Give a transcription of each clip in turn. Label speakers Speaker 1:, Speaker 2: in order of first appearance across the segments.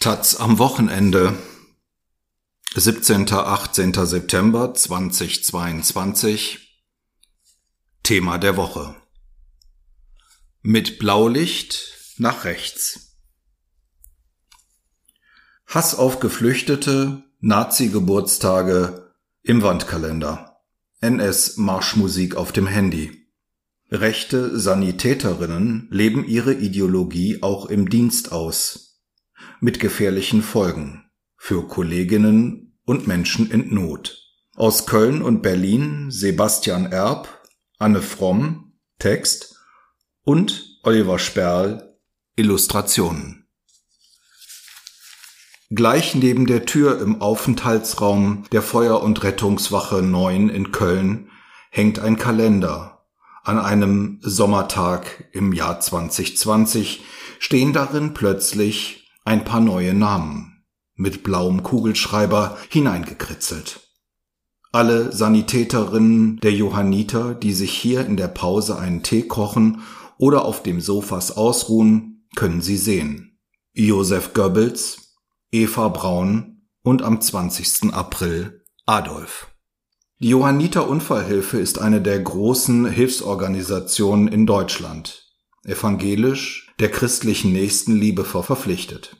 Speaker 1: Taz am Wochenende. 17. 18. September 2022. Thema der Woche. Mit Blaulicht nach rechts. Hass auf Geflüchtete, Nazi-Geburtstage im Wandkalender. NS-Marschmusik auf dem Handy. Rechte Sanitäterinnen leben ihre Ideologie auch im Dienst aus mit gefährlichen Folgen für Kolleginnen und Menschen in Not. Aus Köln und Berlin Sebastian Erb, Anne Fromm, Text und Oliver Sperl, Illustrationen. Gleich neben der Tür im Aufenthaltsraum der Feuer- und Rettungswache 9 in Köln hängt ein Kalender. An einem Sommertag im Jahr 2020 stehen darin plötzlich ein paar neue Namen mit blauem Kugelschreiber hineingekritzelt. Alle Sanitäterinnen der Johanniter, die sich hier in der Pause einen Tee kochen oder auf dem Sofas ausruhen, können sie sehen. Josef Goebbels, Eva Braun und am 20. April Adolf. Die Johanniter Unfallhilfe ist eine der großen Hilfsorganisationen in Deutschland. Evangelisch, der christlichen Nächstenliebe verpflichtet.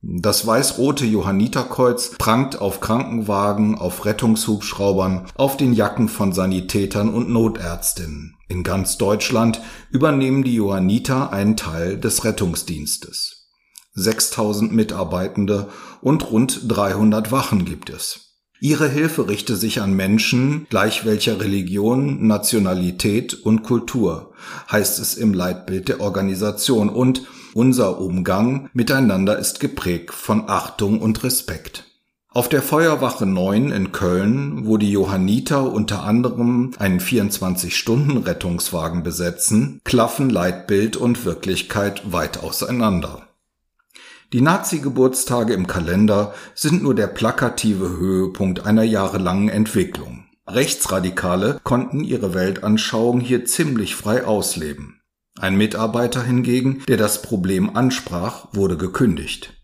Speaker 1: Das weiß-rote Johanniterkreuz prangt auf Krankenwagen, auf Rettungshubschraubern, auf den Jacken von Sanitätern und Notärztinnen. In ganz Deutschland übernehmen die Johanniter einen Teil des Rettungsdienstes. 6000 Mitarbeitende und rund 300 Wachen gibt es. Ihre Hilfe richte sich an Menschen gleich welcher Religion, Nationalität und Kultur, heißt es im Leitbild der Organisation und unser Umgang miteinander ist geprägt von Achtung und Respekt. Auf der Feuerwache 9 in Köln, wo die Johanniter unter anderem einen 24-Stunden-Rettungswagen besetzen, klaffen Leitbild und Wirklichkeit weit auseinander. Die Nazi-Geburtstage im Kalender sind nur der plakative Höhepunkt einer jahrelangen Entwicklung. Rechtsradikale konnten ihre Weltanschauung hier ziemlich frei ausleben. Ein Mitarbeiter hingegen, der das Problem ansprach, wurde gekündigt.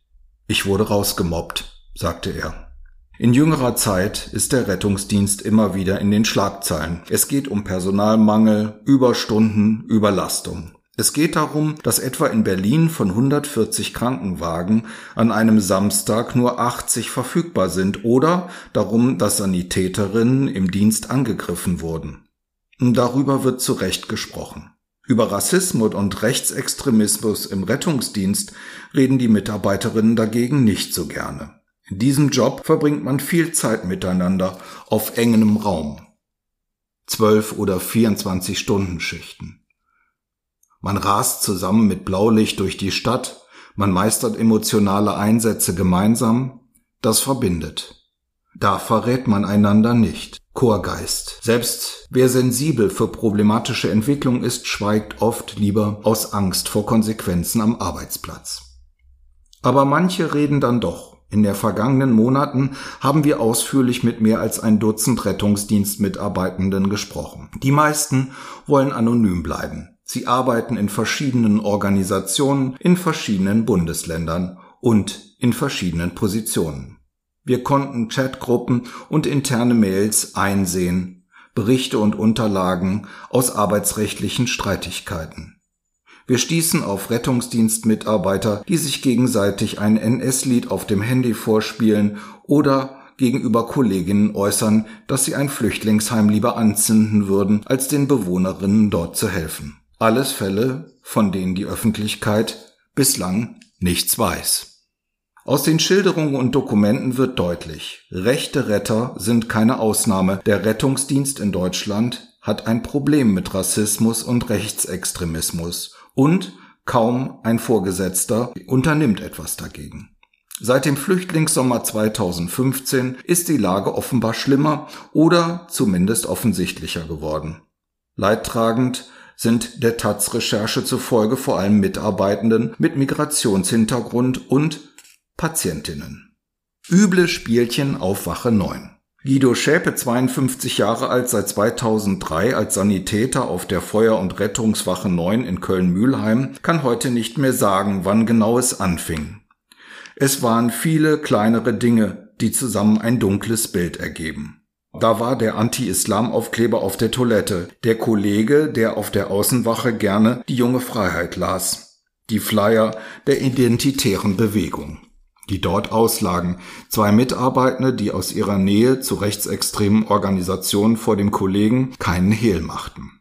Speaker 1: Ich wurde rausgemobbt, sagte er. In jüngerer Zeit ist der Rettungsdienst immer wieder in den Schlagzeilen. Es geht um Personalmangel, Überstunden, Überlastung. Es geht darum, dass etwa in Berlin von 140 Krankenwagen an einem Samstag nur 80 verfügbar sind oder darum, dass Sanitäterinnen im Dienst angegriffen wurden. Darüber wird zu Recht gesprochen. Über Rassismus und Rechtsextremismus im Rettungsdienst reden die Mitarbeiterinnen dagegen nicht so gerne. In diesem Job verbringt man viel Zeit miteinander auf engem Raum. Zwölf oder 24 Stunden Schichten. Man rast zusammen mit Blaulicht durch die Stadt, man meistert emotionale Einsätze gemeinsam, das verbindet. Da verrät man einander nicht. Chorgeist. Selbst wer sensibel für problematische Entwicklung ist, schweigt oft lieber aus Angst vor Konsequenzen am Arbeitsplatz. Aber manche reden dann doch. In den vergangenen Monaten haben wir ausführlich mit mehr als ein Dutzend Rettungsdienstmitarbeitenden gesprochen. Die meisten wollen anonym bleiben. Sie arbeiten in verschiedenen Organisationen, in verschiedenen Bundesländern und in verschiedenen Positionen. Wir konnten Chatgruppen und interne Mails einsehen, Berichte und Unterlagen aus arbeitsrechtlichen Streitigkeiten. Wir stießen auf Rettungsdienstmitarbeiter, die sich gegenseitig ein NS-Lied auf dem Handy vorspielen oder gegenüber Kolleginnen äußern, dass sie ein Flüchtlingsheim lieber anzünden würden, als den Bewohnerinnen dort zu helfen. Alles Fälle, von denen die Öffentlichkeit bislang nichts weiß. Aus den Schilderungen und Dokumenten wird deutlich, rechte Retter sind keine Ausnahme. Der Rettungsdienst in Deutschland hat ein Problem mit Rassismus und Rechtsextremismus und kaum ein Vorgesetzter unternimmt etwas dagegen. Seit dem Flüchtlingssommer 2015 ist die Lage offenbar schlimmer oder zumindest offensichtlicher geworden. Leidtragend sind der Taz-Recherche zufolge vor allem Mitarbeitenden mit Migrationshintergrund und Patientinnen. Üble Spielchen auf Wache 9. Guido Schäpe, 52 Jahre alt, seit 2003 als Sanitäter auf der Feuer- und Rettungswache 9 in Köln-Mühlheim, kann heute nicht mehr sagen, wann genau es anfing. Es waren viele kleinere Dinge, die zusammen ein dunkles Bild ergeben. Da war der Anti-Islam-Aufkleber auf der Toilette, der Kollege, der auf der Außenwache gerne die junge Freiheit las, die Flyer der identitären Bewegung, die dort auslagen, zwei Mitarbeitende, die aus ihrer Nähe zu rechtsextremen Organisationen vor dem Kollegen keinen Hehl machten.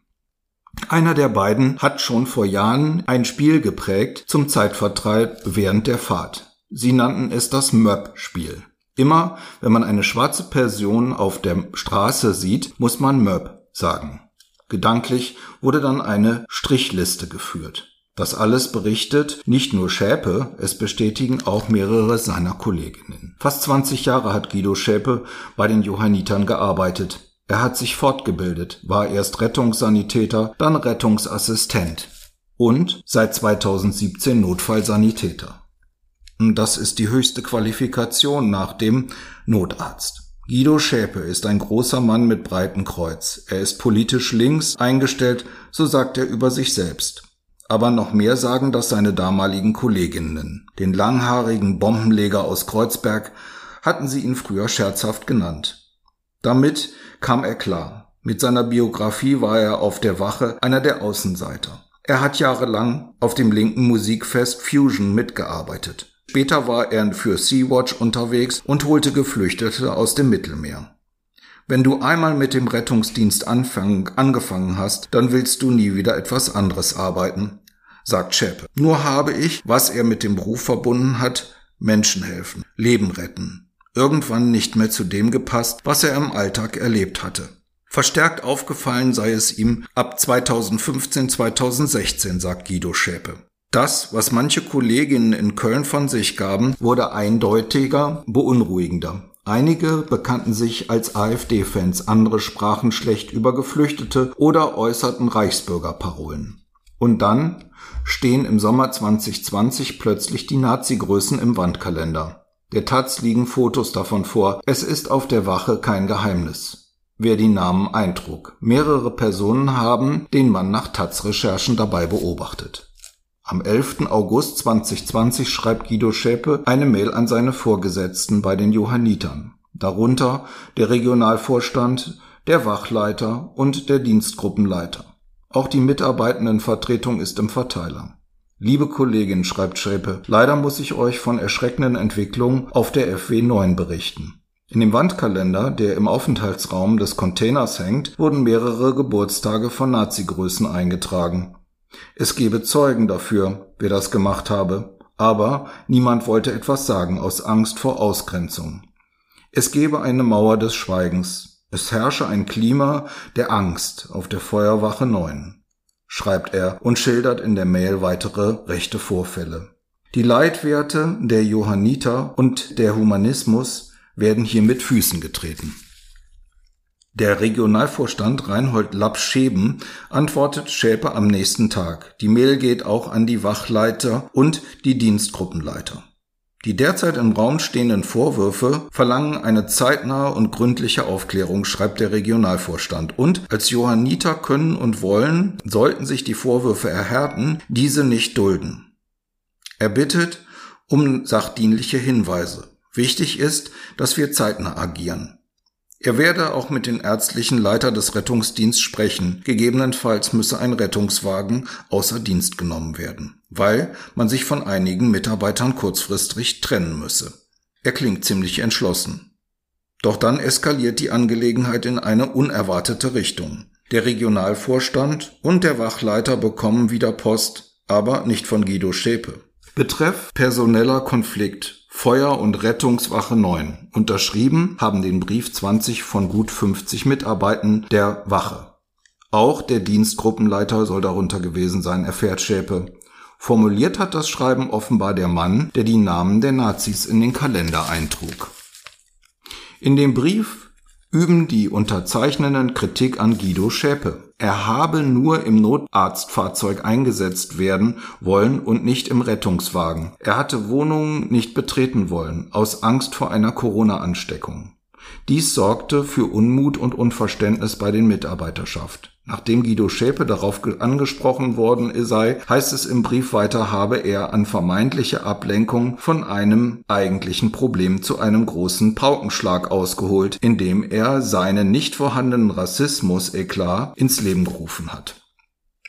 Speaker 1: Einer der beiden hat schon vor Jahren ein Spiel geprägt zum Zeitvertreib während der Fahrt. Sie nannten es das Möb-Spiel. Immer, wenn man eine schwarze Person auf der Straße sieht, muss man Möb sagen. Gedanklich wurde dann eine Strichliste geführt. Das alles berichtet nicht nur Schäpe, es bestätigen auch mehrere seiner Kolleginnen. Fast 20 Jahre hat Guido Schäpe bei den Johannitern gearbeitet. Er hat sich fortgebildet, war erst Rettungssanitäter, dann Rettungsassistent und seit 2017 Notfallsanitäter. Das ist die höchste Qualifikation nach dem Notarzt. Guido Schäpe ist ein großer Mann mit breitem Kreuz. Er ist politisch links eingestellt, so sagt er über sich selbst. Aber noch mehr sagen das seine damaligen Kolleginnen. Den langhaarigen Bombenleger aus Kreuzberg hatten sie ihn früher scherzhaft genannt. Damit kam er klar. Mit seiner Biografie war er auf der Wache einer der Außenseiter. Er hat jahrelang auf dem linken Musikfest Fusion mitgearbeitet. Später war er für Sea-Watch unterwegs und holte Geflüchtete aus dem Mittelmeer. Wenn du einmal mit dem Rettungsdienst anfang, angefangen hast, dann willst du nie wieder etwas anderes arbeiten, sagt Scheppe. Nur habe ich, was er mit dem Beruf verbunden hat, Menschen helfen, Leben retten, irgendwann nicht mehr zu dem gepasst, was er im Alltag erlebt hatte. Verstärkt aufgefallen sei es ihm ab 2015, 2016, sagt Guido Schäpe. Das, was manche Kolleginnen in Köln von sich gaben, wurde eindeutiger, beunruhigender. Einige bekannten sich als AfD-Fans, andere sprachen schlecht über Geflüchtete oder äußerten Reichsbürgerparolen. Und dann stehen im Sommer 2020 plötzlich die Nazi-Größen im Wandkalender. Der Taz liegen Fotos davon vor. Es ist auf der Wache kein Geheimnis. Wer die Namen eintrug. Mehrere Personen haben den Mann nach Taz-Recherchen dabei beobachtet. Am 11. August 2020 schreibt Guido Schäpe eine Mail an seine Vorgesetzten bei den Johannitern, darunter der Regionalvorstand, der Wachleiter und der Dienstgruppenleiter. Auch die Mitarbeitendenvertretung ist im Verteiler. Liebe Kollegin, schreibt Schäpe, leider muss ich euch von erschreckenden Entwicklungen auf der FW 9 berichten. In dem Wandkalender, der im Aufenthaltsraum des Containers hängt, wurden mehrere Geburtstage von Nazi-Größen eingetragen. Es gebe Zeugen dafür, wer das gemacht habe, aber niemand wollte etwas sagen aus Angst vor Ausgrenzung. Es gebe eine Mauer des Schweigens. Es herrsche ein Klima der Angst auf der Feuerwache 9, schreibt er und schildert in der Mail weitere rechte Vorfälle. Die Leitwerte der Johanniter und der Humanismus werden hier mit Füßen getreten. Der Regionalvorstand Reinhold Lapp-Scheben antwortet Schäpe am nächsten Tag. Die Mail geht auch an die Wachleiter und die Dienstgruppenleiter. Die derzeit im Raum stehenden Vorwürfe verlangen eine zeitnahe und gründliche Aufklärung, schreibt der Regionalvorstand. Und als Johanniter können und wollen, sollten sich die Vorwürfe erhärten, diese nicht dulden. Er bittet um sachdienliche Hinweise. Wichtig ist, dass wir zeitnah agieren. Er werde auch mit den ärztlichen Leiter des Rettungsdienstes sprechen. Gegebenenfalls müsse ein Rettungswagen außer Dienst genommen werden, weil man sich von einigen Mitarbeitern kurzfristig trennen müsse. Er klingt ziemlich entschlossen. Doch dann eskaliert die Angelegenheit in eine unerwartete Richtung. Der Regionalvorstand und der Wachleiter bekommen wieder Post, aber nicht von Guido Schäpe. Betreff personeller Konflikt Feuer- und Rettungswache 9. Unterschrieben haben den Brief 20 von gut 50 Mitarbeitern der Wache. Auch der Dienstgruppenleiter soll darunter gewesen sein, erfährt Schäpe. Formuliert hat das Schreiben offenbar der Mann, der die Namen der Nazis in den Kalender eintrug. In dem Brief üben die Unterzeichnenden Kritik an Guido Schäpe. Er habe nur im Notarztfahrzeug eingesetzt werden wollen und nicht im Rettungswagen. Er hatte Wohnungen nicht betreten wollen, aus Angst vor einer Corona-Ansteckung. Dies sorgte für Unmut und Unverständnis bei den Mitarbeiterschaft. Nachdem Guido Schäpe darauf angesprochen worden sei, heißt es im Brief weiter, habe er an vermeintliche Ablenkung von einem eigentlichen Problem zu einem großen Paukenschlag ausgeholt, indem er seinen nicht vorhandenen Rassismus-Eklat ins Leben gerufen hat.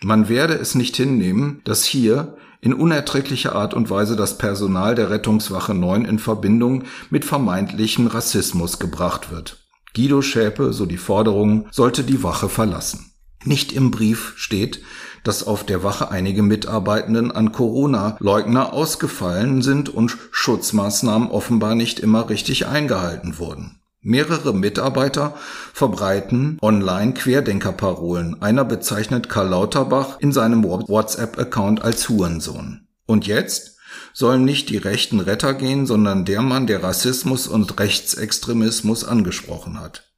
Speaker 1: Man werde es nicht hinnehmen, dass hier in unerträglicher Art und Weise das Personal der Rettungswache 9 in Verbindung mit vermeintlichem Rassismus gebracht wird. Guido Schäpe, so die Forderung, sollte die Wache verlassen. Nicht im Brief steht, dass auf der Wache einige Mitarbeitenden an Corona-Leugner ausgefallen sind und Schutzmaßnahmen offenbar nicht immer richtig eingehalten wurden. Mehrere Mitarbeiter verbreiten online Querdenkerparolen. Einer bezeichnet Karl Lauterbach in seinem WhatsApp-Account als Hurensohn. Und jetzt sollen nicht die rechten Retter gehen, sondern der Mann, der Rassismus und Rechtsextremismus angesprochen hat.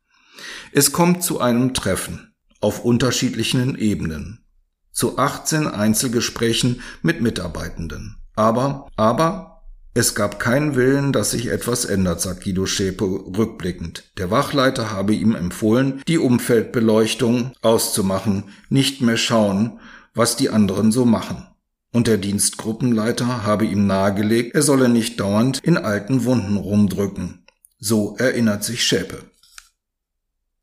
Speaker 1: Es kommt zu einem Treffen auf unterschiedlichen Ebenen. Zu 18 Einzelgesprächen mit Mitarbeitenden. Aber, aber, es gab keinen Willen, dass sich etwas ändert, sagt Guido Schäpe rückblickend. Der Wachleiter habe ihm empfohlen, die Umfeldbeleuchtung auszumachen, nicht mehr schauen, was die anderen so machen. Und der Dienstgruppenleiter habe ihm nahegelegt, er solle nicht dauernd in alten Wunden rumdrücken. So erinnert sich Schäpe.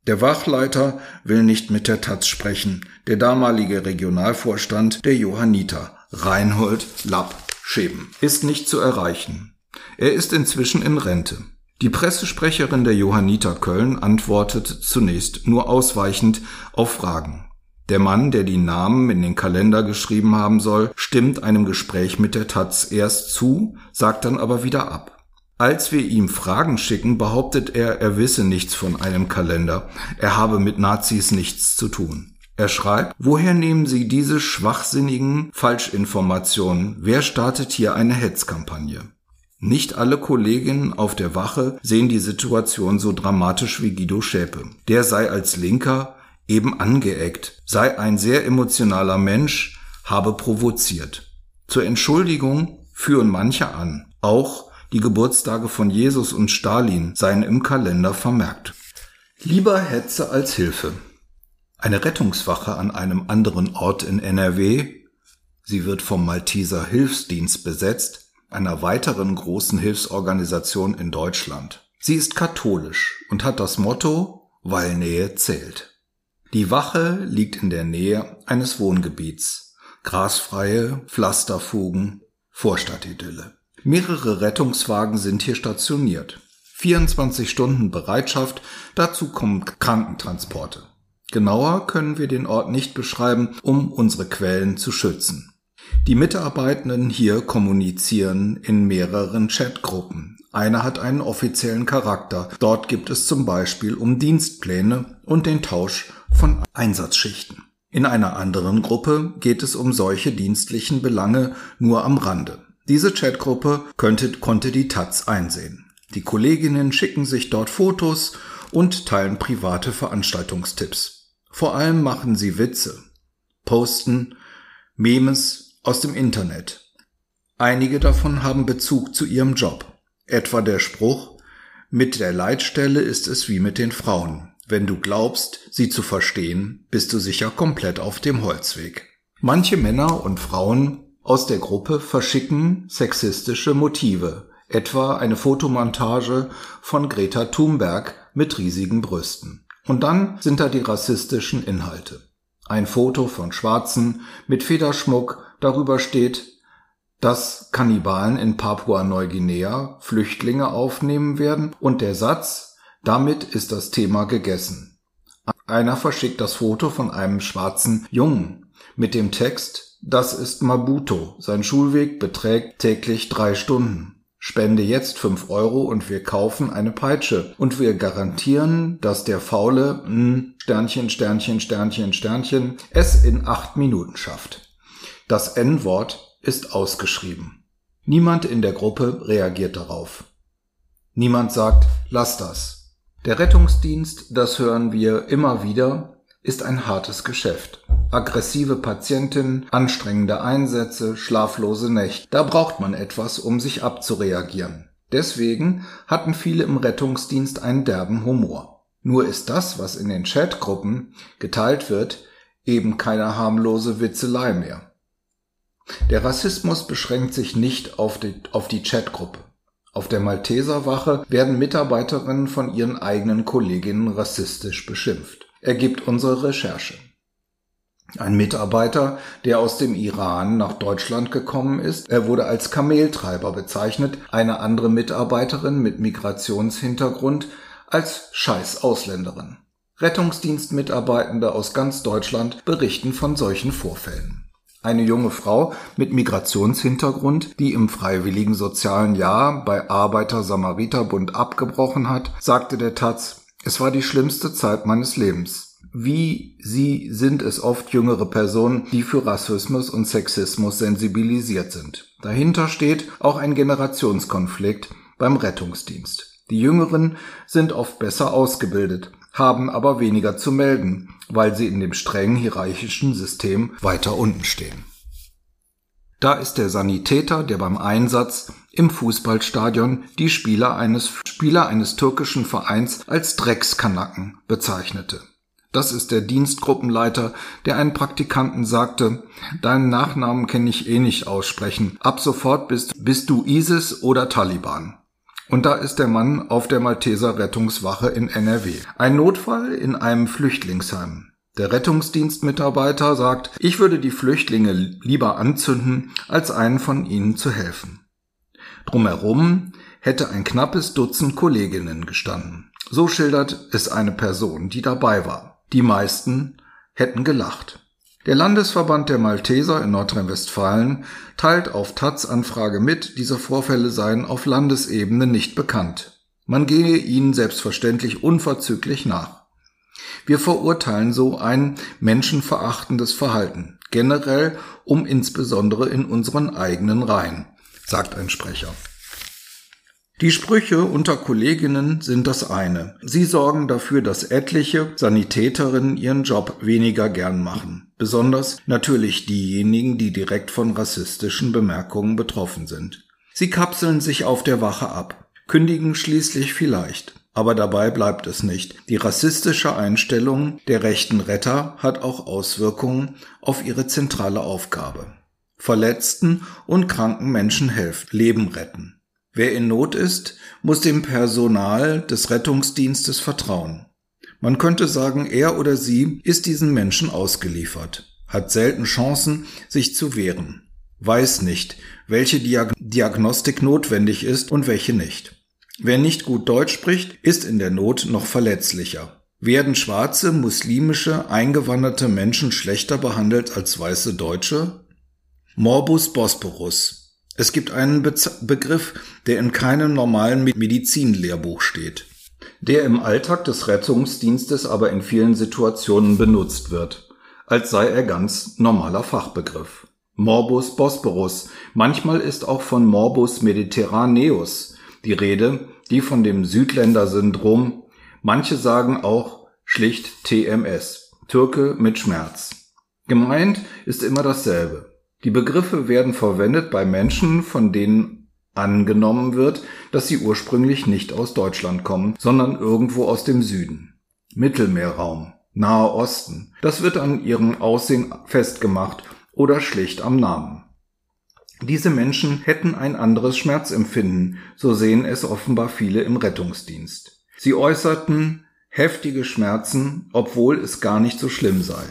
Speaker 1: Der Wachleiter will nicht mit der Taz sprechen. Der damalige Regionalvorstand der Johanniter, Reinhold Lapp Scheben, ist nicht zu erreichen. Er ist inzwischen in Rente. Die Pressesprecherin der Johanniter Köln antwortet zunächst nur ausweichend auf Fragen. Der Mann, der die Namen in den Kalender geschrieben haben soll, stimmt einem Gespräch mit der Taz erst zu, sagt dann aber wieder ab. Als wir ihm Fragen schicken, behauptet er, er wisse nichts von einem Kalender. Er habe mit Nazis nichts zu tun. Er schreibt, woher nehmen Sie diese schwachsinnigen Falschinformationen? Wer startet hier eine Hetzkampagne? Nicht alle Kolleginnen auf der Wache sehen die Situation so dramatisch wie Guido Schäpe. Der sei als Linker eben angeeckt, sei ein sehr emotionaler Mensch, habe provoziert. Zur Entschuldigung führen manche an, auch die Geburtstage von Jesus und Stalin seien im Kalender vermerkt. Lieber Hetze als Hilfe. Eine Rettungswache an einem anderen Ort in NRW, sie wird vom Malteser Hilfsdienst besetzt, einer weiteren großen Hilfsorganisation in Deutschland. Sie ist katholisch und hat das Motto, weil Nähe zählt. Die Wache liegt in der Nähe eines Wohngebiets. Grasfreie Pflasterfugen, Vorstadtidylle. Mehrere Rettungswagen sind hier stationiert. 24 Stunden Bereitschaft, dazu kommen Krankentransporte. Genauer können wir den Ort nicht beschreiben, um unsere Quellen zu schützen. Die Mitarbeitenden hier kommunizieren in mehreren Chatgruppen. Eine hat einen offiziellen Charakter. Dort gibt es zum Beispiel um Dienstpläne und den Tausch von Einsatzschichten. In einer anderen Gruppe geht es um solche dienstlichen Belange nur am Rande. Diese Chatgruppe könnte, konnte die Taz einsehen. Die Kolleginnen schicken sich dort Fotos und teilen private Veranstaltungstipps. Vor allem machen sie Witze, posten Memes aus dem Internet. Einige davon haben Bezug zu ihrem Job. Etwa der Spruch, mit der Leitstelle ist es wie mit den Frauen. Wenn du glaubst, sie zu verstehen, bist du sicher komplett auf dem Holzweg. Manche Männer und Frauen aus der Gruppe verschicken sexistische Motive, etwa eine Fotomontage von Greta Thunberg mit riesigen Brüsten. Und dann sind da die rassistischen Inhalte. Ein Foto von Schwarzen mit Federschmuck, darüber steht, dass Kannibalen in Papua-Neuguinea Flüchtlinge aufnehmen werden und der Satz, damit ist das Thema gegessen. Einer verschickt das Foto von einem schwarzen Jungen mit dem Text, das ist Mabuto. Sein Schulweg beträgt täglich drei Stunden. Spende jetzt fünf Euro und wir kaufen eine Peitsche. Und wir garantieren, dass der Faule mh, hm, Sternchen, Sternchen, Sternchen, Sternchen es in acht Minuten schafft. Das N-Wort ist ausgeschrieben. Niemand in der Gruppe reagiert darauf. Niemand sagt, lass das. Der Rettungsdienst, das hören wir immer wieder, ist ein hartes Geschäft aggressive Patientin, anstrengende Einsätze, schlaflose Nächte. Da braucht man etwas, um sich abzureagieren. Deswegen hatten viele im Rettungsdienst einen derben Humor. Nur ist das, was in den Chatgruppen geteilt wird, eben keine harmlose Witzelei mehr. Der Rassismus beschränkt sich nicht auf die, auf die Chatgruppe. Auf der Malteserwache werden Mitarbeiterinnen von ihren eigenen Kolleginnen rassistisch beschimpft, ergibt unsere Recherche. Ein Mitarbeiter, der aus dem Iran nach Deutschland gekommen ist, er wurde als Kameltreiber bezeichnet, eine andere Mitarbeiterin mit Migrationshintergrund als Scheiß-Ausländerin. Rettungsdienstmitarbeitende aus ganz Deutschland berichten von solchen Vorfällen. Eine junge Frau mit Migrationshintergrund, die im freiwilligen sozialen Jahr bei Arbeiter-Samariter-Bund abgebrochen hat, sagte der Taz, es war die schlimmste Zeit meines Lebens. Wie sie sind es oft jüngere Personen, die für Rassismus und Sexismus sensibilisiert sind. Dahinter steht auch ein Generationskonflikt beim Rettungsdienst. Die Jüngeren sind oft besser ausgebildet, haben aber weniger zu melden, weil sie in dem strengen hierarchischen System weiter unten stehen. Da ist der Sanitäter, der beim Einsatz im Fußballstadion die Spieler eines, Spieler eines türkischen Vereins als Dreckskanacken bezeichnete. Das ist der Dienstgruppenleiter, der einen Praktikanten sagte, deinen Nachnamen kenne ich eh nicht aussprechen, ab sofort bist, bist du ISIS oder Taliban. Und da ist der Mann auf der Malteser Rettungswache in NRW. Ein Notfall in einem Flüchtlingsheim. Der Rettungsdienstmitarbeiter sagt, ich würde die Flüchtlinge lieber anzünden, als einen von ihnen zu helfen. Drumherum hätte ein knappes Dutzend Kolleginnen gestanden. So schildert es eine Person, die dabei war. Die meisten hätten gelacht. Der Landesverband der Malteser in Nordrhein-Westfalen teilt auf taz Anfrage mit, diese Vorfälle seien auf Landesebene nicht bekannt. Man gehe ihnen selbstverständlich unverzüglich nach. Wir verurteilen so ein menschenverachtendes Verhalten, generell um insbesondere in unseren eigenen Reihen, sagt ein Sprecher. Die Sprüche unter Kolleginnen sind das eine. Sie sorgen dafür, dass etliche Sanitäterinnen ihren Job weniger gern machen. Besonders natürlich diejenigen, die direkt von rassistischen Bemerkungen betroffen sind. Sie kapseln sich auf der Wache ab, kündigen schließlich vielleicht. Aber dabei bleibt es nicht. Die rassistische Einstellung der rechten Retter hat auch Auswirkungen auf ihre zentrale Aufgabe. Verletzten und kranken Menschen helfen, Leben retten. Wer in Not ist, muss dem Personal des Rettungsdienstes vertrauen. Man könnte sagen, er oder sie ist diesen Menschen ausgeliefert, hat selten Chancen, sich zu wehren, weiß nicht, welche Diag Diagnostik notwendig ist und welche nicht. Wer nicht gut Deutsch spricht, ist in der Not noch verletzlicher. Werden schwarze, muslimische, eingewanderte Menschen schlechter behandelt als weiße Deutsche? Morbus Bosporus, es gibt einen Be Begriff, der in keinem normalen Medizinlehrbuch steht, der im Alltag des Rettungsdienstes aber in vielen Situationen benutzt wird, als sei er ganz normaler Fachbegriff. Morbus Bosporus. Manchmal ist auch von Morbus Mediterraneus die Rede, die von dem Südländer-Syndrom. Manche sagen auch schlicht TMS. Türke mit Schmerz. Gemeint ist immer dasselbe. Die Begriffe werden verwendet bei Menschen, von denen angenommen wird, dass sie ursprünglich nicht aus Deutschland kommen, sondern irgendwo aus dem Süden. Mittelmeerraum, Nahe Osten. Das wird an ihrem Aussehen festgemacht oder schlicht am Namen. Diese Menschen hätten ein anderes Schmerzempfinden, so sehen es offenbar viele im Rettungsdienst. Sie äußerten heftige Schmerzen, obwohl es gar nicht so schlimm sei.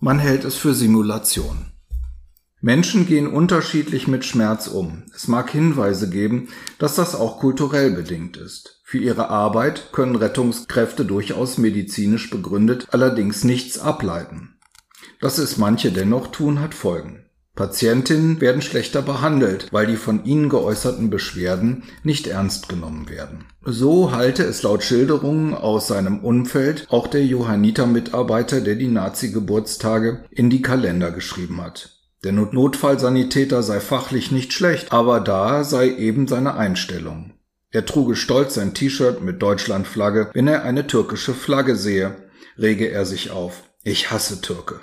Speaker 1: Man hält es für Simulation. Menschen gehen unterschiedlich mit Schmerz um. Es mag Hinweise geben, dass das auch kulturell bedingt ist. Für ihre Arbeit können Rettungskräfte durchaus medizinisch begründet allerdings nichts ableiten. Dass es manche dennoch tun, hat Folgen. Patientinnen werden schlechter behandelt, weil die von ihnen geäußerten Beschwerden nicht ernst genommen werden. So halte es laut Schilderungen aus seinem Umfeld auch der Johanniter-Mitarbeiter, der die Nazi-Geburtstage in die Kalender geschrieben hat. Der Notfallsanitäter sei fachlich nicht schlecht, aber da sei eben seine Einstellung. Er truge stolz sein T-Shirt mit Deutschlandflagge, wenn er eine türkische Flagge sehe, rege er sich auf. Ich hasse Türke.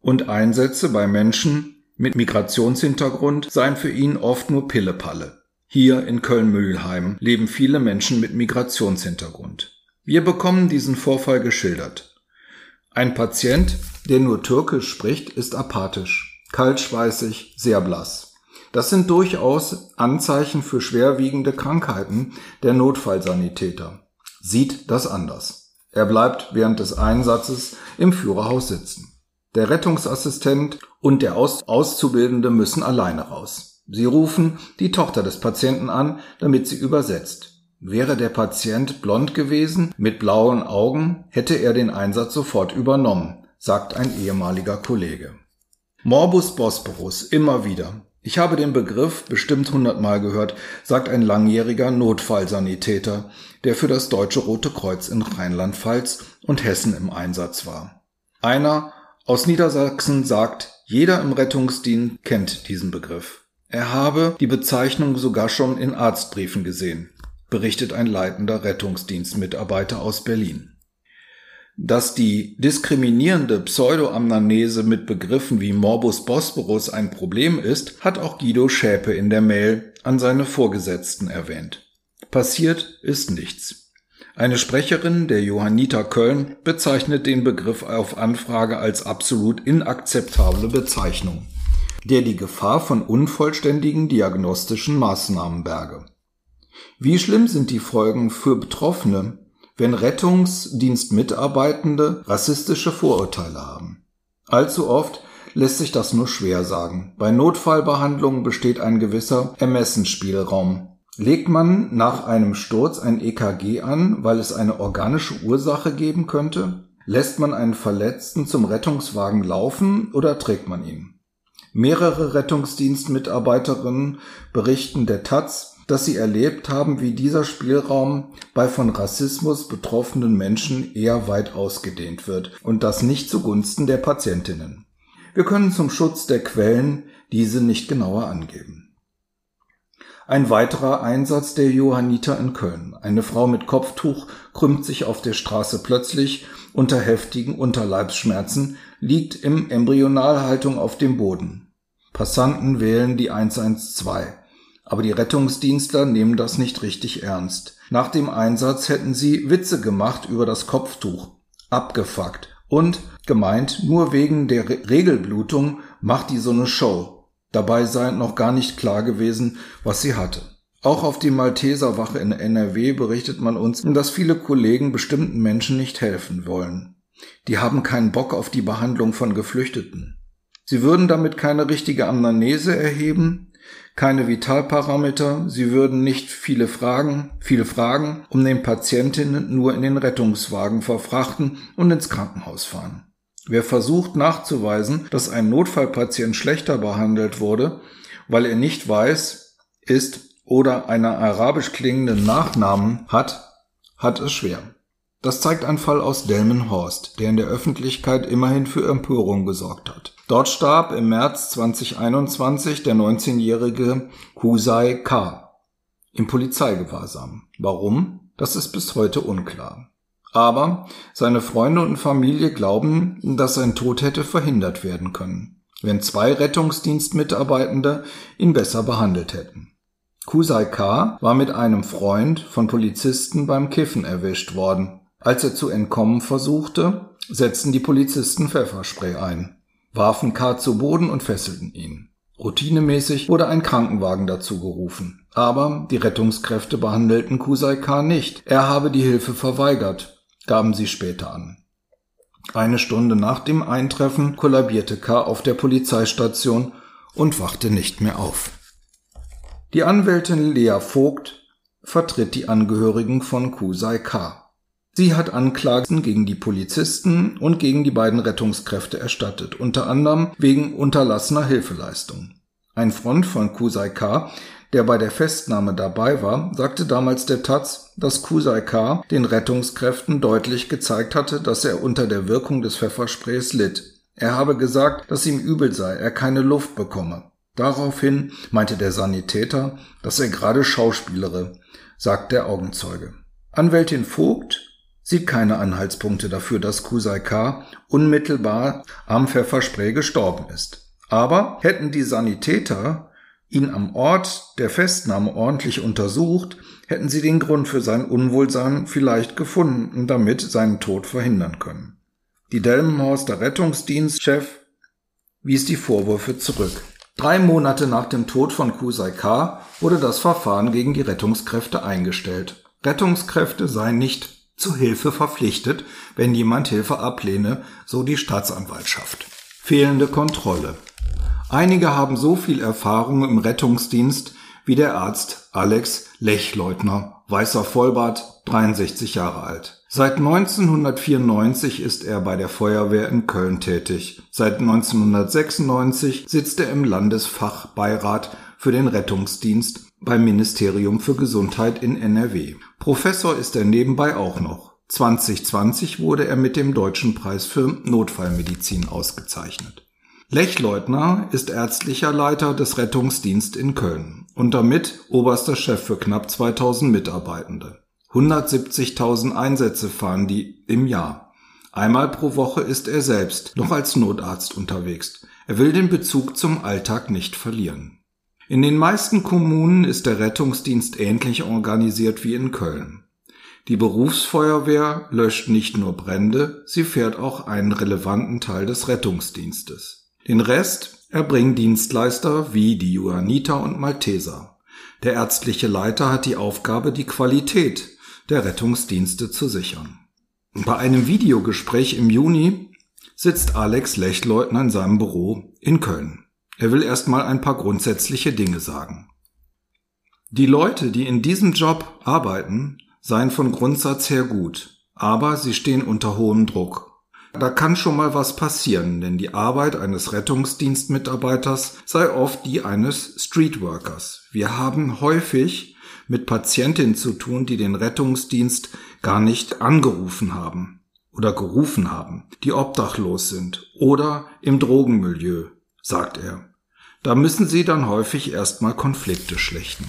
Speaker 1: Und Einsätze bei Menschen mit Migrationshintergrund seien für ihn oft nur Pillepalle. Hier in Köln-Mühlheim leben viele Menschen mit Migrationshintergrund. Wir bekommen diesen Vorfall geschildert. Ein Patient, der nur Türkisch spricht, ist apathisch, kaltschweißig, sehr blass. Das sind durchaus Anzeichen für schwerwiegende Krankheiten der Notfallsanitäter. Sieht das anders. Er bleibt während des Einsatzes im Führerhaus sitzen. Der Rettungsassistent und der Aus Auszubildende müssen alleine raus. Sie rufen die Tochter des Patienten an, damit sie übersetzt. Wäre der Patient blond gewesen, mit blauen Augen, hätte er den Einsatz sofort übernommen, sagt ein ehemaliger Kollege. Morbus Bosporus, immer wieder. Ich habe den Begriff bestimmt hundertmal gehört, sagt ein langjähriger Notfallsanitäter, der für das Deutsche Rote Kreuz in Rheinland-Pfalz und Hessen im Einsatz war. Einer aus Niedersachsen sagt, jeder im Rettungsdienst kennt diesen Begriff. Er habe die Bezeichnung sogar schon in Arztbriefen gesehen, berichtet ein leitender Rettungsdienstmitarbeiter aus Berlin. Dass die diskriminierende Pseudoamnamnese mit Begriffen wie Morbus Bosporus ein Problem ist, hat auch Guido Schäpe in der Mail an seine Vorgesetzten erwähnt. Passiert ist nichts. Eine Sprecherin der Johanniter Köln bezeichnet den Begriff auf Anfrage als absolut inakzeptable Bezeichnung, der die Gefahr von unvollständigen diagnostischen Maßnahmen berge. Wie schlimm sind die Folgen für Betroffene, wenn Rettungsdienstmitarbeitende rassistische Vorurteile haben? Allzu oft lässt sich das nur schwer sagen. Bei Notfallbehandlungen besteht ein gewisser Ermessensspielraum, Legt man nach einem Sturz ein EKG an, weil es eine organische Ursache geben könnte? Lässt man einen Verletzten zum Rettungswagen laufen oder trägt man ihn? Mehrere Rettungsdienstmitarbeiterinnen berichten der Taz, dass sie erlebt haben, wie dieser Spielraum bei von Rassismus betroffenen Menschen eher weit ausgedehnt wird und das nicht zugunsten der Patientinnen. Wir können zum Schutz der Quellen diese nicht genauer angeben. Ein weiterer Einsatz der Johanniter in Köln. Eine Frau mit Kopftuch krümmt sich auf der Straße plötzlich unter heftigen Unterleibsschmerzen, liegt im Embryonalhaltung auf dem Boden. Passanten wählen die 112. Aber die Rettungsdienstler nehmen das nicht richtig ernst. Nach dem Einsatz hätten sie Witze gemacht über das Kopftuch. Abgefuckt. Und gemeint, nur wegen der Re Regelblutung macht die so eine Show. Dabei sei noch gar nicht klar gewesen, was sie hatte. Auch auf die Malteserwache in NRW berichtet man uns, dass viele Kollegen bestimmten Menschen nicht helfen wollen. Die haben keinen Bock auf die Behandlung von Geflüchteten. Sie würden damit keine richtige Amnese erheben, keine Vitalparameter, sie würden nicht viele Fragen, viele Fragen um den Patientinnen nur in den Rettungswagen verfrachten und ins Krankenhaus fahren. Wer versucht nachzuweisen, dass ein Notfallpatient schlechter behandelt wurde, weil er nicht weiß, ist oder einer arabisch klingenden Nachnamen hat, hat es schwer. Das zeigt ein Fall aus Delmenhorst, der in der Öffentlichkeit immerhin für Empörung gesorgt hat. Dort starb im März 2021 der 19-jährige Husai K. im Polizeigewahrsam. Warum? Das ist bis heute unklar. Aber seine Freunde und Familie glauben, dass sein Tod hätte verhindert werden können, wenn zwei Rettungsdienstmitarbeitende ihn besser behandelt hätten. Kusai K. war mit einem Freund von Polizisten beim Kiffen erwischt worden. Als er zu entkommen versuchte, setzten die Polizisten Pfefferspray ein, warfen K. zu Boden und fesselten ihn. Routinemäßig wurde ein Krankenwagen dazu gerufen. Aber die Rettungskräfte behandelten Kusai K. nicht. Er habe die Hilfe verweigert gaben sie später an. Eine Stunde nach dem Eintreffen kollabierte K. auf der Polizeistation und wachte nicht mehr auf. Die Anwältin Lea Vogt vertritt die Angehörigen von Kusai K. Sie hat Anklagen gegen die Polizisten und gegen die beiden Rettungskräfte erstattet, unter anderem wegen unterlassener Hilfeleistung. Ein Front von Kusai K der bei der Festnahme dabei war, sagte damals der Taz, dass Kusai K. den Rettungskräften deutlich gezeigt hatte, dass er unter der Wirkung des Pfeffersprays litt. Er habe gesagt, dass ihm übel sei, er keine Luft bekomme. Daraufhin meinte der Sanitäter, dass er gerade schauspielere, sagt der Augenzeuge. Anwältin Vogt sieht keine Anhaltspunkte dafür, dass Kusai K. unmittelbar am Pfefferspray gestorben ist. Aber hätten die Sanitäter ihn am Ort der Festnahme ordentlich untersucht, hätten sie den Grund für sein Unwohlsein vielleicht gefunden und damit seinen Tod verhindern können. Die Delmenhorster Rettungsdienstchef wies die Vorwürfe zurück. Drei Monate nach dem Tod von Kusai K. wurde das Verfahren gegen die Rettungskräfte eingestellt. Rettungskräfte seien nicht zu Hilfe verpflichtet, wenn jemand Hilfe ablehne, so die Staatsanwaltschaft. Fehlende Kontrolle. Einige haben so viel Erfahrung im Rettungsdienst wie der Arzt Alex Lechleutner, weißer Vollbart, 63 Jahre alt. Seit 1994 ist er bei der Feuerwehr in Köln tätig. Seit 1996 sitzt er im Landesfachbeirat für den Rettungsdienst beim Ministerium für Gesundheit in NRW. Professor ist er nebenbei auch noch. 2020 wurde er mit dem Deutschen Preis für Notfallmedizin ausgezeichnet. Lechleutner ist ärztlicher Leiter des Rettungsdienst in Köln und damit oberster Chef für knapp 2000 Mitarbeitende. 170.000 Einsätze fahren die im Jahr. Einmal pro Woche ist er selbst noch als Notarzt unterwegs. Er will den Bezug zum Alltag nicht verlieren. In den meisten Kommunen ist der Rettungsdienst ähnlich organisiert wie in Köln. Die Berufsfeuerwehr löscht nicht nur Brände, sie fährt auch einen relevanten Teil des Rettungsdienstes. Den Rest erbringen Dienstleister wie die Johanniter und Malteser. Der ärztliche Leiter hat die Aufgabe, die Qualität der Rettungsdienste zu sichern. Bei einem Videogespräch im Juni sitzt Alex Lechleutner in seinem Büro in Köln. Er will erstmal ein paar grundsätzliche Dinge sagen. Die Leute, die in diesem Job arbeiten, seien von Grundsatz her gut, aber sie stehen unter hohem Druck. Da kann schon mal was passieren, denn die Arbeit eines Rettungsdienstmitarbeiters sei oft die eines Streetworkers. Wir haben häufig mit Patientinnen zu tun, die den Rettungsdienst gar nicht angerufen haben oder gerufen haben, die obdachlos sind oder im Drogenmilieu, sagt er. Da müssen sie dann häufig erstmal Konflikte schlichten.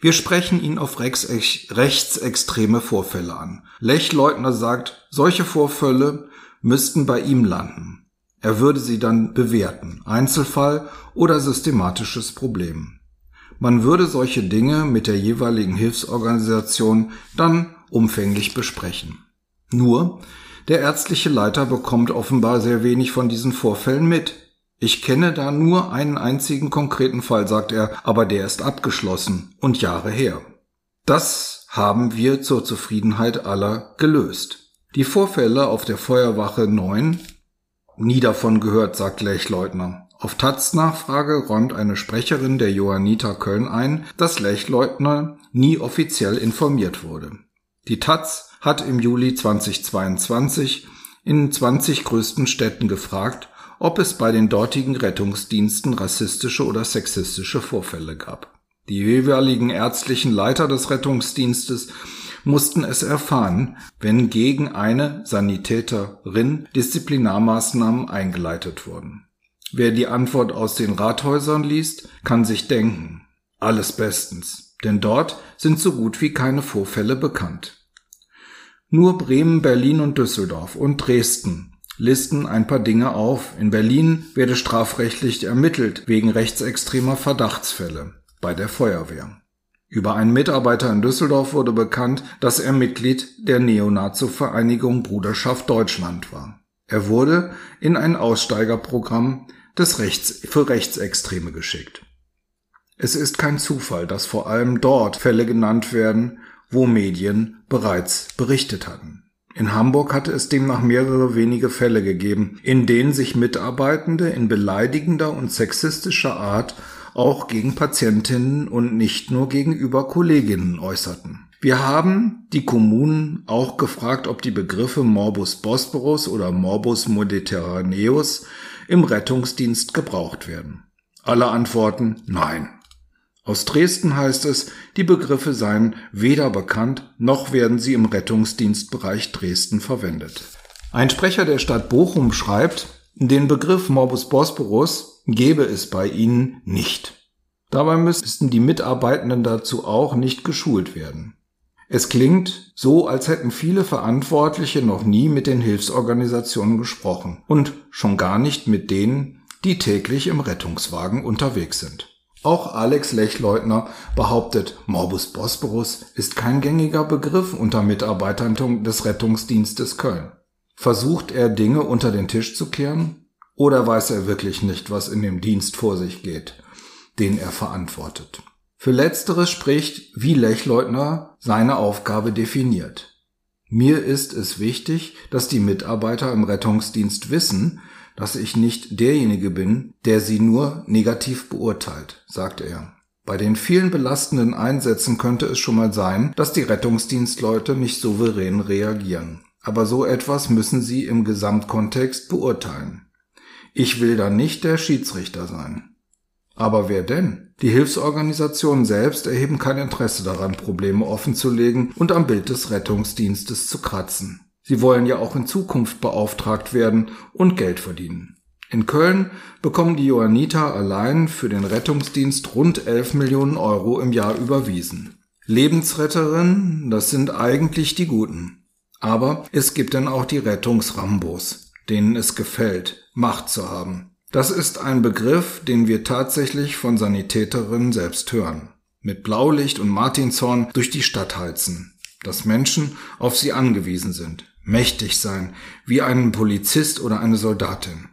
Speaker 1: Wir sprechen ihn auf rechtsextreme Vorfälle an. Lechleutner sagt, solche Vorfälle müssten bei ihm landen. Er würde sie dann bewerten, Einzelfall oder systematisches Problem. Man würde solche Dinge mit der jeweiligen Hilfsorganisation dann umfänglich besprechen. Nur, der ärztliche Leiter bekommt offenbar sehr wenig von diesen Vorfällen mit. Ich kenne da nur einen einzigen konkreten Fall, sagt er, aber der ist abgeschlossen und Jahre her. Das haben wir zur Zufriedenheit aller gelöst. Die Vorfälle auf der Feuerwache 9, nie davon gehört, sagt Lechleutner. Auf Taz Nachfrage räumt eine Sprecherin der Johanniter Köln ein, dass Lechleutner nie offiziell informiert wurde. Die Taz hat im Juli 2022 in 20 größten Städten gefragt, ob es bei den dortigen Rettungsdiensten rassistische oder sexistische Vorfälle gab. Die jeweiligen ärztlichen Leiter des Rettungsdienstes mussten es erfahren, wenn gegen eine Sanitäterin Disziplinarmaßnahmen eingeleitet wurden. Wer die Antwort aus den Rathäusern liest, kann sich denken, alles bestens, denn dort sind so gut wie keine Vorfälle bekannt. Nur Bremen, Berlin und Düsseldorf und Dresden listen ein paar Dinge auf. In Berlin werde strafrechtlich ermittelt wegen rechtsextremer Verdachtsfälle bei der Feuerwehr. Über einen Mitarbeiter in Düsseldorf wurde bekannt, dass er Mitglied der Neonazo-Vereinigung Bruderschaft Deutschland war. Er wurde in ein Aussteigerprogramm des Rechts für Rechtsextreme geschickt. Es ist kein Zufall, dass vor allem dort Fälle genannt werden, wo Medien bereits berichtet hatten. In Hamburg hatte es demnach mehrere wenige Fälle gegeben, in denen sich Mitarbeitende in beleidigender und sexistischer Art auch gegen Patientinnen und nicht nur gegenüber Kolleginnen äußerten. Wir haben die Kommunen auch gefragt, ob die Begriffe Morbus Bosporus oder Morbus Mediterraneus im Rettungsdienst gebraucht werden. Alle antworten Nein. Aus Dresden heißt es, die Begriffe seien weder bekannt, noch werden sie im Rettungsdienstbereich Dresden verwendet. Ein Sprecher der Stadt Bochum schreibt, den Begriff Morbus Bosporus gebe es bei ihnen nicht. Dabei müssten die Mitarbeitenden dazu auch nicht geschult werden. Es klingt so, als hätten viele Verantwortliche noch nie mit den Hilfsorganisationen gesprochen und schon gar nicht mit denen, die täglich im Rettungswagen unterwegs sind. Auch Alex Lechleutner behauptet, Morbus Bosporus ist kein gängiger Begriff unter Mitarbeitern des Rettungsdienstes Köln. Versucht er Dinge unter den Tisch zu kehren? Oder weiß er wirklich nicht, was in dem Dienst vor sich geht, den er verantwortet? Für letzteres spricht, wie Lechleutner seine Aufgabe definiert. Mir ist es wichtig, dass die Mitarbeiter im Rettungsdienst wissen, dass ich nicht derjenige bin, der sie nur negativ beurteilt, sagte er. Bei den vielen belastenden Einsätzen könnte es schon mal sein, dass die Rettungsdienstleute nicht souverän reagieren. Aber so etwas müssen sie im Gesamtkontext beurteilen. Ich will da nicht der Schiedsrichter sein. Aber wer denn? Die Hilfsorganisationen selbst erheben kein Interesse daran, Probleme offenzulegen und am Bild des Rettungsdienstes zu kratzen. Sie wollen ja auch in Zukunft beauftragt werden und Geld verdienen. In Köln bekommen die Johanniter allein für den Rettungsdienst rund 11 Millionen Euro im Jahr überwiesen. Lebensretterinnen, das sind eigentlich die Guten. Aber es gibt dann auch die Rettungsrambos, denen es gefällt, Macht zu haben. Das ist ein Begriff, den wir tatsächlich von Sanitäterinnen selbst hören. Mit Blaulicht und Martinshorn durch die Stadt heizen, dass Menschen auf sie angewiesen sind, mächtig sein, wie ein Polizist oder eine Soldatin.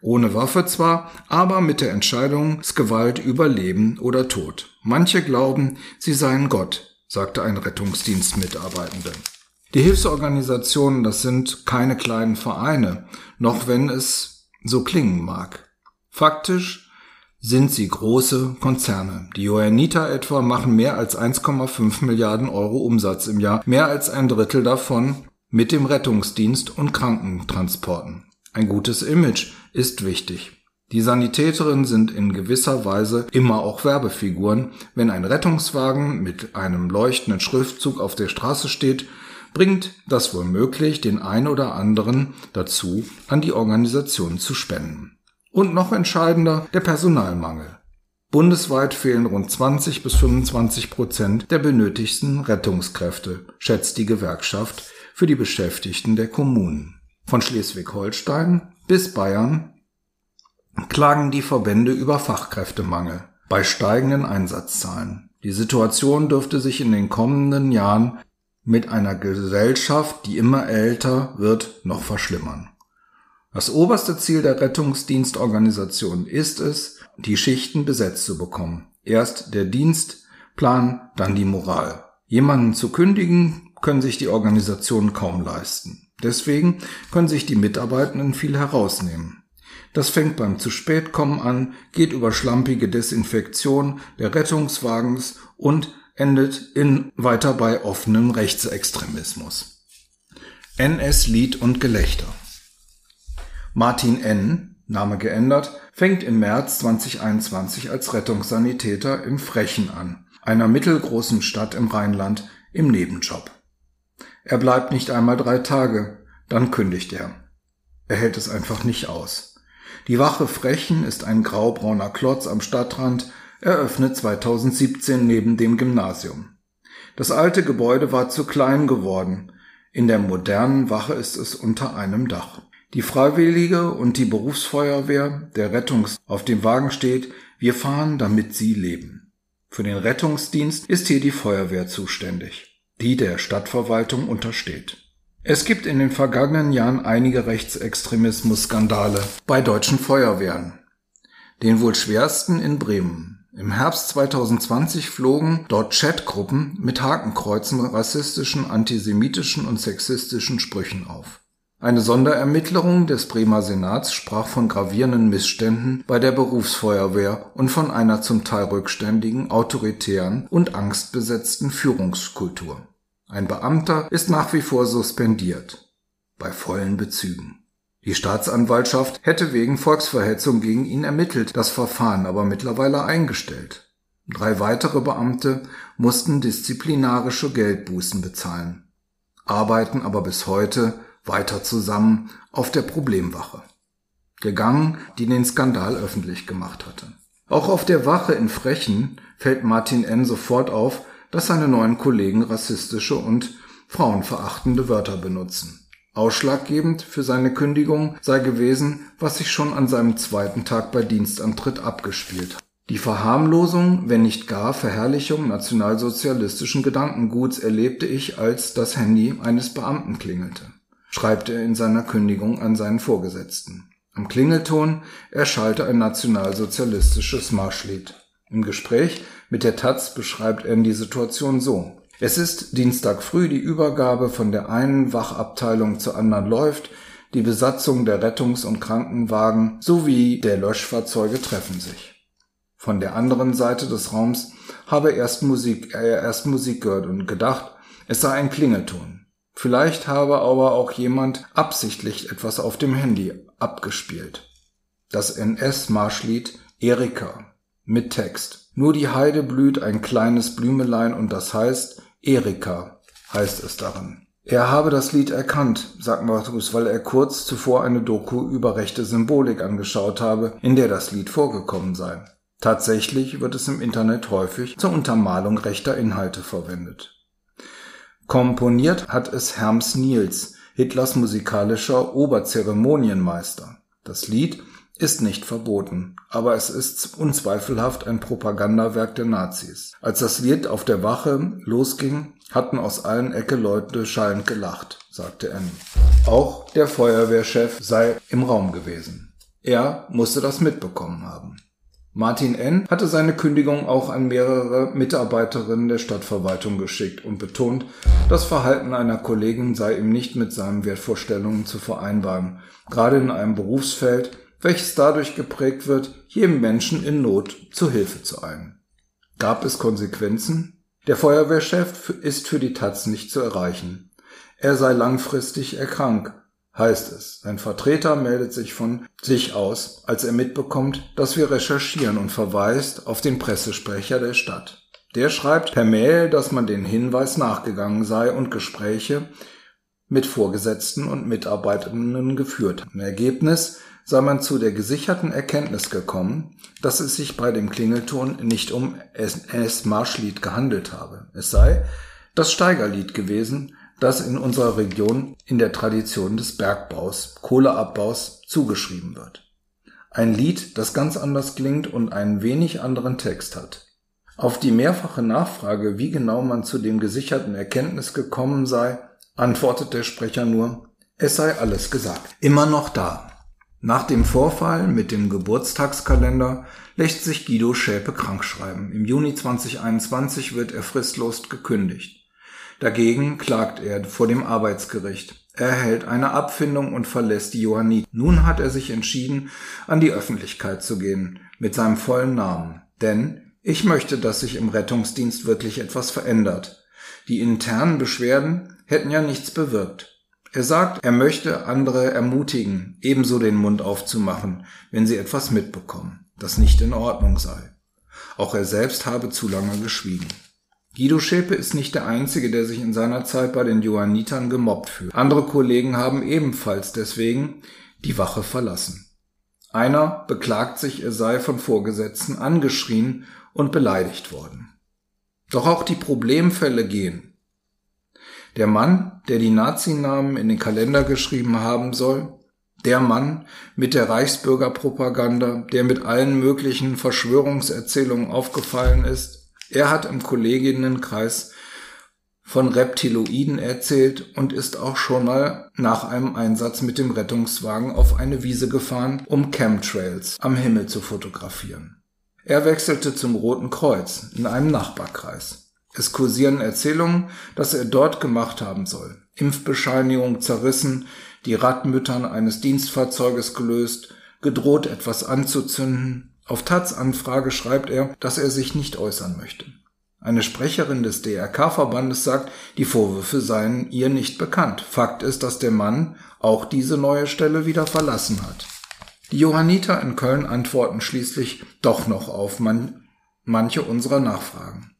Speaker 1: Ohne Waffe zwar, aber mit der Entscheidungsgewalt über Leben oder Tod. Manche glauben, sie seien Gott, sagte ein Rettungsdienstmitarbeitende. Die Hilfsorganisationen, das sind keine kleinen Vereine, noch wenn es so klingen mag. Faktisch sind sie große Konzerne. Die Johanniter etwa machen mehr als 1,5 Milliarden Euro Umsatz im Jahr, mehr als ein Drittel davon mit dem Rettungsdienst und Krankentransporten. Ein gutes Image ist wichtig. Die Sanitäterinnen sind in gewisser Weise immer auch Werbefiguren. Wenn ein Rettungswagen mit einem leuchtenden Schriftzug auf der Straße steht, bringt das womöglich den ein oder anderen dazu, an die Organisation zu spenden. Und noch entscheidender, der Personalmangel. Bundesweit fehlen rund 20 bis 25 Prozent der benötigten Rettungskräfte, schätzt die Gewerkschaft für die Beschäftigten der Kommunen. Von Schleswig-Holstein bis Bayern klagen die Verbände über Fachkräftemangel bei steigenden Einsatzzahlen. Die Situation dürfte sich in den kommenden Jahren mit einer Gesellschaft, die immer älter wird, noch verschlimmern. Das oberste Ziel der Rettungsdienstorganisation ist es, die Schichten besetzt zu bekommen. Erst der Dienstplan, dann die Moral. Jemanden zu kündigen, können sich die Organisationen kaum leisten. Deswegen können sich die Mitarbeitenden viel herausnehmen. Das fängt beim zu spät kommen an, geht über schlampige Desinfektion der Rettungswagens und endet in weiter bei offenem Rechtsextremismus. NS Lied und Gelächter. Martin N., Name geändert, fängt im März 2021 als Rettungssanitäter im Frechen an, einer mittelgroßen Stadt im Rheinland, im Nebenjob. Er bleibt nicht einmal drei Tage, dann kündigt er. Er hält es einfach nicht aus. Die Wache Frechen ist ein graubrauner Klotz am Stadtrand, eröffnet 2017 neben dem Gymnasium. Das alte Gebäude war zu klein geworden. In der modernen Wache ist es unter einem Dach. Die Freiwillige und die Berufsfeuerwehr, der Rettungs auf dem Wagen steht, wir fahren, damit Sie leben. Für den Rettungsdienst ist hier die Feuerwehr zuständig die der Stadtverwaltung untersteht. Es gibt in den vergangenen Jahren einige Rechtsextremismus-Skandale bei deutschen Feuerwehren. Den wohl schwersten in Bremen. Im Herbst 2020 flogen dort Chatgruppen mit Hakenkreuzen rassistischen, antisemitischen und sexistischen Sprüchen auf. Eine Sonderermittlung des Bremer Senats sprach von gravierenden Missständen bei der Berufsfeuerwehr und von einer zum Teil rückständigen, autoritären und angstbesetzten Führungskultur. Ein Beamter ist nach wie vor suspendiert. Bei vollen Bezügen. Die Staatsanwaltschaft hätte wegen Volksverhetzung gegen ihn ermittelt, das Verfahren aber mittlerweile eingestellt. Drei weitere Beamte mussten disziplinarische Geldbußen bezahlen, arbeiten aber bis heute weiter zusammen auf der Problemwache. Gegangen, die den Skandal öffentlich gemacht hatte. Auch auf der Wache in Frechen fällt Martin N. sofort auf, dass seine neuen Kollegen rassistische und frauenverachtende Wörter benutzen. Ausschlaggebend für seine Kündigung sei gewesen, was sich schon an seinem zweiten Tag bei Dienstantritt abgespielt hat. Die Verharmlosung, wenn nicht gar Verherrlichung nationalsozialistischen Gedankenguts erlebte ich, als das Handy eines Beamten klingelte. schreibt er in seiner Kündigung an seinen Vorgesetzten. Am Klingelton erschallte ein nationalsozialistisches Marschlied. Im Gespräch mit der Taz beschreibt er die Situation so. Es ist Dienstag früh, die Übergabe von der einen Wachabteilung zur anderen läuft, die Besatzung der Rettungs- und Krankenwagen sowie der Löschfahrzeuge treffen sich. Von der anderen Seite des Raums habe erst Musik, er äh, erst Musik gehört und gedacht, es sei ein Klingelton. Vielleicht habe aber auch jemand absichtlich etwas auf dem Handy abgespielt. Das NS-Marschlied Erika mit Text. Nur die Heide blüht ein kleines Blümelein und das heißt Erika heißt es darin. Er habe das Lied erkannt, sagt Markus, weil er kurz zuvor eine Doku über rechte Symbolik angeschaut habe, in der das Lied vorgekommen sei. Tatsächlich wird es im Internet häufig zur Untermalung rechter Inhalte verwendet. Komponiert hat es Herms Niels, Hitlers musikalischer Oberzeremonienmeister. Das Lied ist nicht verboten, aber es ist unzweifelhaft ein Propagandawerk der Nazis. Als das Lied auf der Wache losging, hatten aus allen Ecke Leute schallend gelacht, sagte Annie. Auch der Feuerwehrchef sei im Raum gewesen. Er musste das mitbekommen haben. Martin N. hatte seine Kündigung auch an mehrere Mitarbeiterinnen der Stadtverwaltung geschickt und betont, das Verhalten einer Kollegin sei ihm nicht mit seinen Wertvorstellungen zu vereinbaren, gerade in einem Berufsfeld, welches dadurch geprägt wird, jedem Menschen in Not zu Hilfe zu eilen. Gab es Konsequenzen? Der Feuerwehrchef ist für die Taz nicht zu erreichen. Er sei langfristig erkrankt, heißt es. Sein Vertreter meldet sich von sich aus, als er mitbekommt, dass wir recherchieren und verweist auf den Pressesprecher der Stadt. Der schreibt per Mail, dass man den Hinweis nachgegangen sei und Gespräche mit Vorgesetzten und Mitarbeitenden geführt. Im Ergebnis sei man zu der gesicherten Erkenntnis gekommen, dass es sich bei dem Klingelton nicht um S-Marschlied gehandelt habe. Es sei das Steigerlied gewesen, das in unserer Region in der Tradition des Bergbaus, Kohleabbaus zugeschrieben wird. Ein Lied, das ganz anders klingt und einen wenig anderen Text hat. Auf die mehrfache Nachfrage, wie genau man zu dem gesicherten Erkenntnis gekommen sei, antwortet der Sprecher nur, es sei alles gesagt. Immer noch da. Nach dem Vorfall mit dem Geburtstagskalender lässt sich Guido Schäpe krankschreiben. Im Juni 2021 wird er fristlos gekündigt. Dagegen klagt er vor dem Arbeitsgericht. Er erhält eine Abfindung und verlässt die Johannit. Nun hat er sich entschieden, an die Öffentlichkeit zu gehen, mit seinem vollen Namen. Denn ich möchte, dass sich im Rettungsdienst wirklich etwas verändert. Die internen Beschwerden hätten ja nichts bewirkt. Er sagt, er möchte andere ermutigen, ebenso den Mund aufzumachen, wenn sie etwas mitbekommen, das nicht in Ordnung sei. Auch er selbst habe zu lange geschwiegen. Guido Schäpe ist nicht der Einzige, der sich in seiner Zeit bei den Johannitern gemobbt fühlt. Andere Kollegen haben ebenfalls deswegen die Wache verlassen. Einer beklagt sich, er sei von Vorgesetzten angeschrien und beleidigt worden. Doch auch die Problemfälle gehen. Der Mann, der die Nazinamen in den Kalender geschrieben haben soll, der Mann mit der Reichsbürgerpropaganda, der mit allen möglichen Verschwörungserzählungen aufgefallen ist, er hat im Kolleginnenkreis von Reptiloiden erzählt und ist auch schon mal nach einem Einsatz mit dem Rettungswagen auf eine Wiese gefahren, um Chemtrails am Himmel zu fotografieren. Er wechselte zum Roten Kreuz in einem Nachbarkreis. Es kursieren Erzählungen, dass er dort gemacht haben soll. Impfbescheinigung zerrissen, die Radmüttern eines Dienstfahrzeuges gelöst, gedroht etwas anzuzünden. Auf Taz Anfrage schreibt er, dass er sich nicht äußern möchte. Eine Sprecherin des DRK-Verbandes sagt, die Vorwürfe seien ihr nicht bekannt. Fakt ist, dass der Mann auch diese neue Stelle wieder verlassen hat. Die Johanniter in Köln antworten schließlich doch noch auf man manche unserer Nachfragen.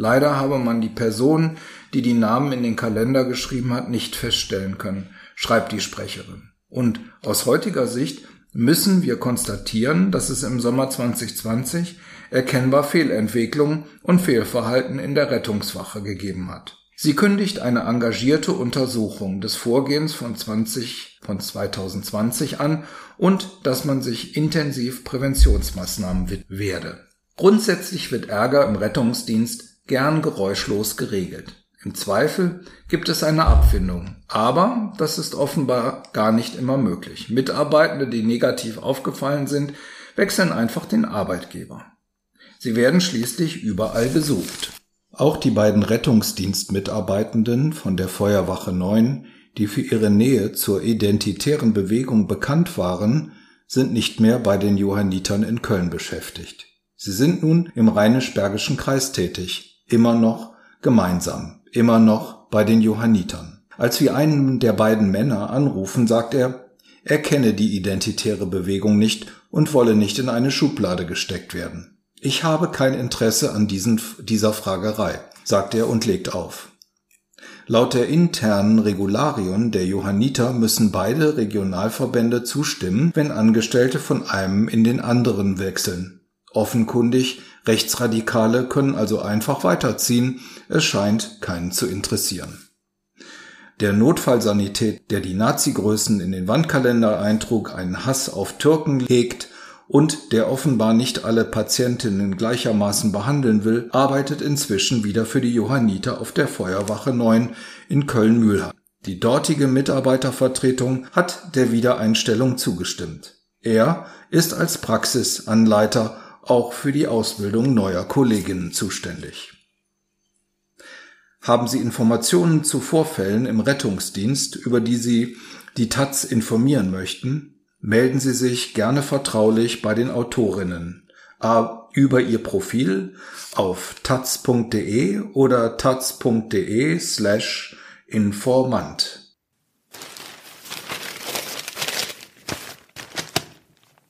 Speaker 1: Leider habe man die Person, die die Namen in den Kalender geschrieben hat, nicht feststellen können, schreibt die Sprecherin. Und aus heutiger Sicht müssen wir konstatieren, dass es im Sommer 2020 erkennbar Fehlentwicklungen und Fehlverhalten in der Rettungswache gegeben hat. Sie kündigt eine engagierte Untersuchung des Vorgehens von 20 von 2020 an und dass man sich intensiv Präventionsmaßnahmen werde. Grundsätzlich wird Ärger im Rettungsdienst gern geräuschlos geregelt. Im Zweifel gibt es eine Abfindung, aber das ist offenbar gar nicht immer möglich. Mitarbeitende, die negativ aufgefallen sind, wechseln einfach den Arbeitgeber. Sie werden schließlich überall gesucht. Auch die beiden Rettungsdienstmitarbeitenden von der Feuerwache 9, die für ihre Nähe zur identitären Bewegung bekannt waren, sind nicht mehr bei den Johannitern in Köln beschäftigt. Sie sind nun im Rheinisch-Bergischen Kreis tätig, immer noch gemeinsam, immer noch bei den Johannitern. Als wir einen der beiden Männer anrufen, sagt er, er kenne die identitäre Bewegung nicht und wolle nicht in eine Schublade gesteckt werden. Ich habe kein Interesse an diesen, dieser Fragerei, sagt er und legt auf. Laut der internen Regularien der Johanniter müssen beide Regionalverbände zustimmen, wenn Angestellte von einem in den anderen wechseln. Offenkundig, Rechtsradikale können also einfach weiterziehen, es scheint keinen zu interessieren. Der Notfallsanität, der die Nazi-Größen in den Wandkalender eintrug, einen Hass auf Türken hegt und der offenbar nicht alle Patientinnen gleichermaßen behandeln will, arbeitet inzwischen wieder für die Johanniter auf der Feuerwache 9 in Köln-Mühlheim. Die dortige Mitarbeitervertretung hat der Wiedereinstellung zugestimmt. Er ist als Praxisanleiter auch für die Ausbildung neuer Kolleginnen zuständig. Haben Sie Informationen zu Vorfällen im Rettungsdienst, über die Sie die Taz informieren möchten? melden Sie sich gerne vertraulich bei den Autorinnen über ihr Profil auf taz.de oder taz.de slash informant.